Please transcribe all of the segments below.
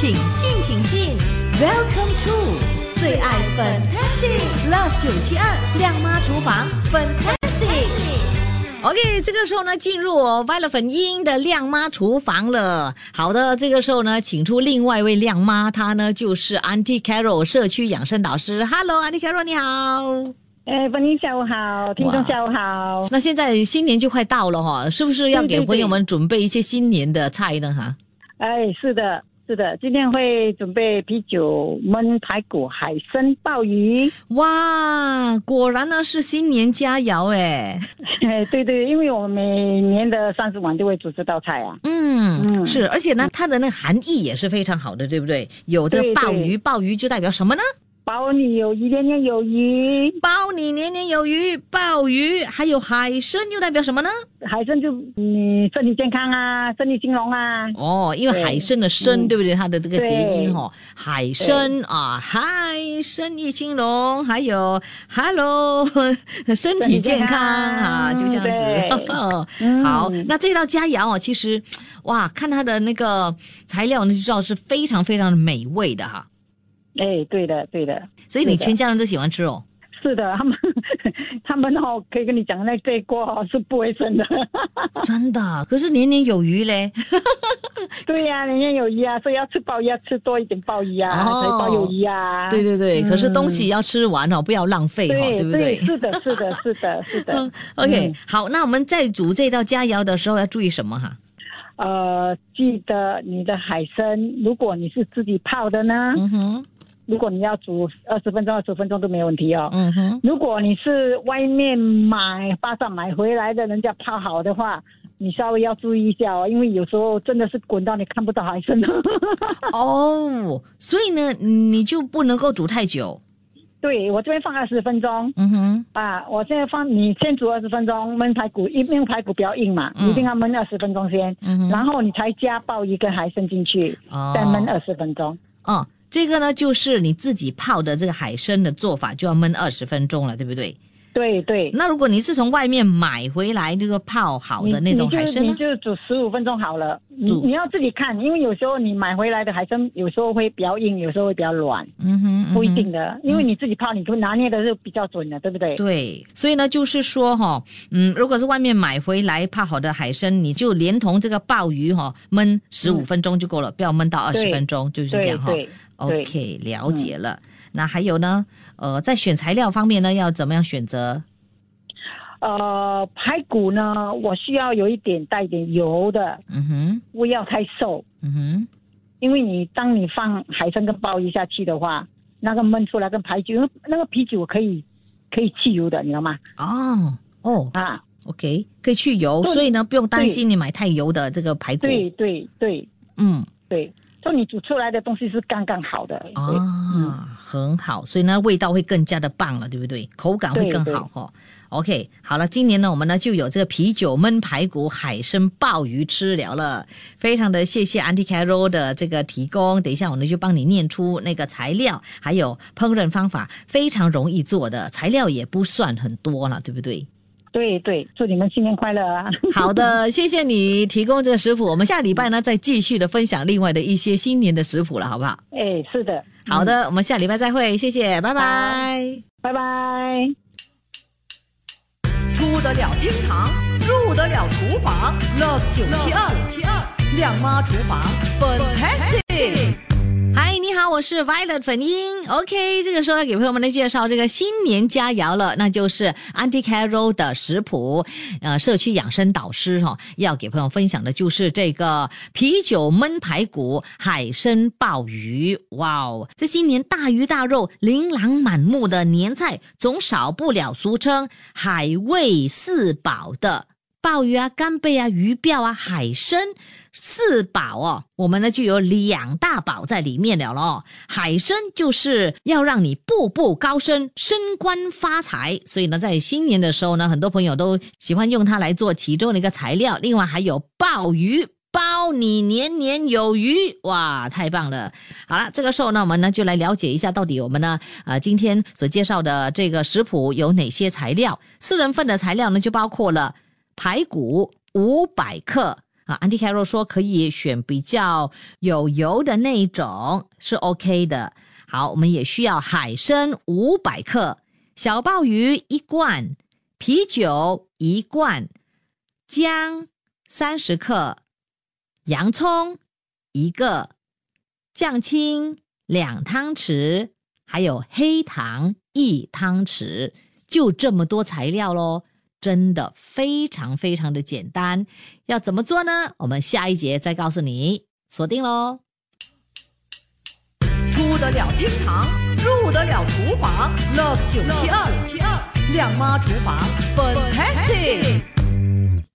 请进，请进，Welcome to 最爱 Fantastic Love 九七二亮妈厨房 Fantastic。OK，这个时候呢，进入我歪了粉音的亮妈厨房了。好的，这个时候呢，请出另外一位亮妈，她呢就是 Auntie Carol 社区养生导师。Hello，Auntie Carol，你好。哎，粉英下午好，听众下午好。那现在新年就快到了哈，是不是要给朋友们准备一些新年的菜呢？哈，哎，是的，是的，今天会准备啤酒、焖排骨、海参、鲍鱼。哇，果然呢是新年佳肴哎。哎，对对，因为我们每年的三十晚都会煮这道菜啊。嗯，嗯是，而且呢，它的那个含义也是非常好的，对不对？有这个鲍鱼，鲍鱼就代表什么呢？保你有余，年年有余。包你年年有余，鲍鱼，还有海参又代表什么呢？海参就你身体健康啊，身体兴隆啊。哦，因为海参的参，嗯对不对？它的这个谐音对哦，海参啊，嗨，生意兴隆，还有 Hello，身体健康啊，就这样子。嗯好，那这道佳肴哦，其实哇，看它的那个材料，你就知道是非常非常的美味的哈。哎，对的，对的，所以你全家人都喜欢吃哦。是的，他们 他们哦，可以跟你讲，那这一锅哦是不卫生的。真的，可是年年有余嘞。对呀、年年有余啊，所以要吃鲍鱼要吃多一点鲍鱼啊，哦才保有余啊。对对对，嗯可是东西要吃完哦，不要浪费哦，对不对？是的，是的，是的，是的嗯。OK，嗯好，那我们在煮这道佳肴的时候要注意什么哈？呃，记得你的海参，如果你是自己泡的呢，嗯哼，如果你要煮二十分钟、二十分钟都没问题哦。嗯哼，如果你是外面买巴掌买回来的，人家泡好的话，你稍微要注意一下哦，因为有时候真的是滚到你看不到海参。哦，所以呢，你就不能够煮太久。对我这边放二十分钟嗯哼，啊，我现在放你先煮二十分钟焖排骨，因为排骨比较硬嘛，嗯一定要焖二十分钟先，嗯哼，然后你才加鲍鱼跟海参进去，哦再焖二十分钟。哦，这个呢就是你自己泡的这个海参的做法，就要焖二十分钟了，对不对？对对，那如果你是从外面买回来这个泡好的那种海参呢你？就你就煮十五分钟好了。你煮你要自己看，因为有时候你买回来的海参有时候会比较硬，有时候会比较软，嗯哼，嗯哼不一定的。因为你自己泡，你就拿捏的是比较准的，对不对？对，所以呢，就是说哈，嗯，如果是外面买回来泡好的海参，你就连同这个鲍鱼哈焖十五分钟就够了，不要焖到二十分钟，就是这对样哈。OK，了解了。那还有呢，呃，在选材料方面呢，要怎么样选择？呃，排骨呢，我需要有一点带一点油的，嗯哼，不要太瘦，嗯哼，因为你当你放海参跟鲍鱼下去的话，那个焖出来跟排骨，那个啤酒可以可以去油的，你知道吗？哦哦。啊，，OK，可以去油，所以呢，不用担心你买太油的这个排骨。对对对。嗯。对，所以你煮出来的东西是刚刚好的。对啊，很好，所以呢，味道会更加的棒了，对不对？口感会更好哈。OK，好了，今年呢，我们呢就有这个啤酒、焖排骨、海参、鲍鱼吃了了，非常的谢谢 Auntie Carol 的这个提供。等一下我呢就帮你念出那个材料，还有烹饪方法，非常容易做的，材料也不算很多了，对不对？对对，祝你们新年快乐啊！好的，谢谢你提供这个食谱，我们下礼拜呢再继续的分享另外的一些新年的食谱了，好不好？哎，是的，好的，我们下礼拜再会，谢谢，拜拜。拜拜。出得了厅堂，入得了厨房，Love 九七二七二亮妈厨房，Fantastic。我是 Violet 粉英。OK，这个时候要给朋友们来介绍这个新年佳肴了，那就是 Auntie Carol 的食谱，呃，社区养生导师哈、哦，要给朋友分享的就是这个啤酒焖排骨、海参鲍鱼。哇哦，这新年大鱼大肉、琳琅满目的年菜，总少不了俗称海味四宝的鲍鱼啊、干贝啊、鱼鳔啊、海参。四宝哦，我们呢就有两大宝在里面了咯。海参就是要让你步步高升、升官发财，所以呢，在新年的时候呢，很多朋友都喜欢用它来做其中的一个材料。另外还有鲍鱼。包你年年有余，哇，太棒了！好了，这个时候呢，我们呢就来了解一下，到底我们呢，呃，今天所介绍的这个食谱有哪些材料？四人份的材料呢，就包括了排骨五百克。啊。安迪凯洛说可以选比较有油的那一种是 OK 的。好，我们也需要海参五百克，小鲍鱼一罐，啤酒一罐，姜三十克，洋葱一个，酱青两汤匙，还有黑糖一汤匙，就这么多材料喽，真的非常非常的简单。要怎么做呢？我们下一节再告诉你，锁定喽。出得了厅堂，入得了厨房，Love 九七二七二亮妈厨房，Fantastic。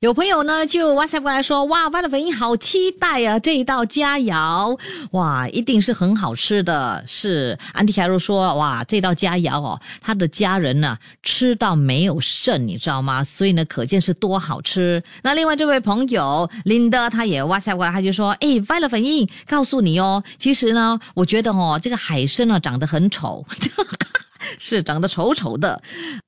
有朋友呢就 WhatsApp 过来说，哇，万的粉印好期待啊！这一道佳肴，哇，一定是很好吃的。是安迪凯罗说，哇，这道佳肴哦，他的家人呢吃到没有剩，你知道吗？所以呢，可见是多好吃。那另外这位朋友林德他也 WhatsApp 过来，他就说，哎，万的粉印，告诉你哦，其实呢，我觉得哦，这个海参呢长得很丑。是长得丑丑的，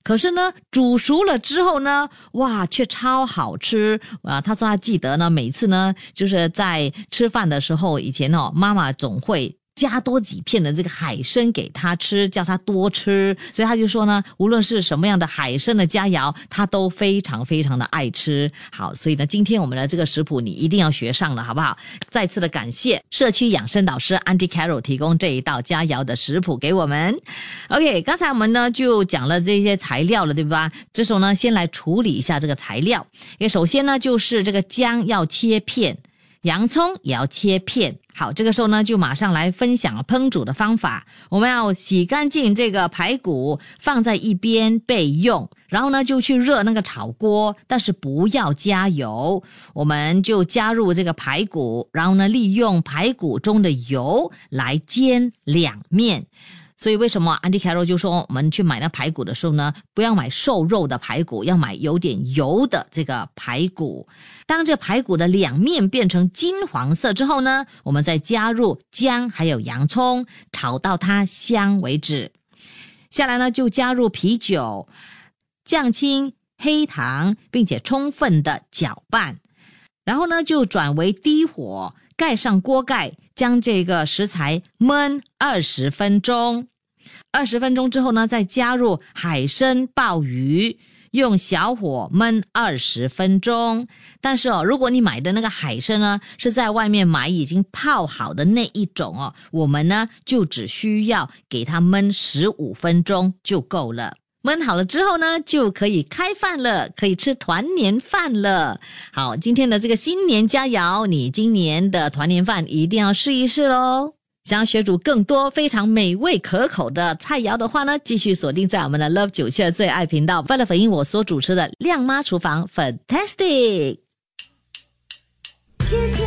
可是呢，煮熟了之后呢，哇，却超好吃啊！他说他记得呢，每次呢，就是在吃饭的时候，以前哦，妈妈总会。加多几片的这个海参给他吃，叫他多吃，所以他就说呢，无论是什么样的海参的佳肴，他都非常非常的爱吃。好，所以呢，今天我们的这个食谱你一定要学上了，好不好？再次的感谢社区养生导师 Andy Carol 提供这一道佳肴的食谱给我们。OK，刚才我们呢就讲了这些材料了，对吧？这时候呢，先来处理一下这个材料。因为首先呢，就是这个姜要切片。洋葱也要切片。好，这个时候呢，就马上来分享烹煮的方法。我们要洗干净这个排骨，放在一边备用。然后呢，就去热那个炒锅，但是不要加油。我们就加入这个排骨，然后呢，利用排骨中的油来煎两面。所以为什么安迪凯罗就说我们去买那排骨的时候呢，不要买瘦肉的排骨，要买有点油的这个排骨。当这排骨的两面变成金黄色之后呢，我们再加入姜还有洋葱，炒到它香为止。下来呢，就加入啤酒、酱青、黑糖，并且充分的搅拌。然后呢，就转为低火。盖上锅盖，将这个食材焖二十分钟。二十分钟之后呢，再加入海参、鲍鱼，用小火焖二十分钟。但是哦，如果你买的那个海参呢，是在外面买已经泡好的那一种哦，我们呢就只需要给它焖十五分钟就够了。焖好了之后呢，就可以开饭了，可以吃团年饭了。好，今天的这个新年佳肴，你今年的团年饭一定要试一试喽。想要学煮更多非常美味可口的菜肴的话呢，继续锁定在我们的 Love 九七的最爱频道，为了回应我所主持的亮妈厨房，Fantastic。切切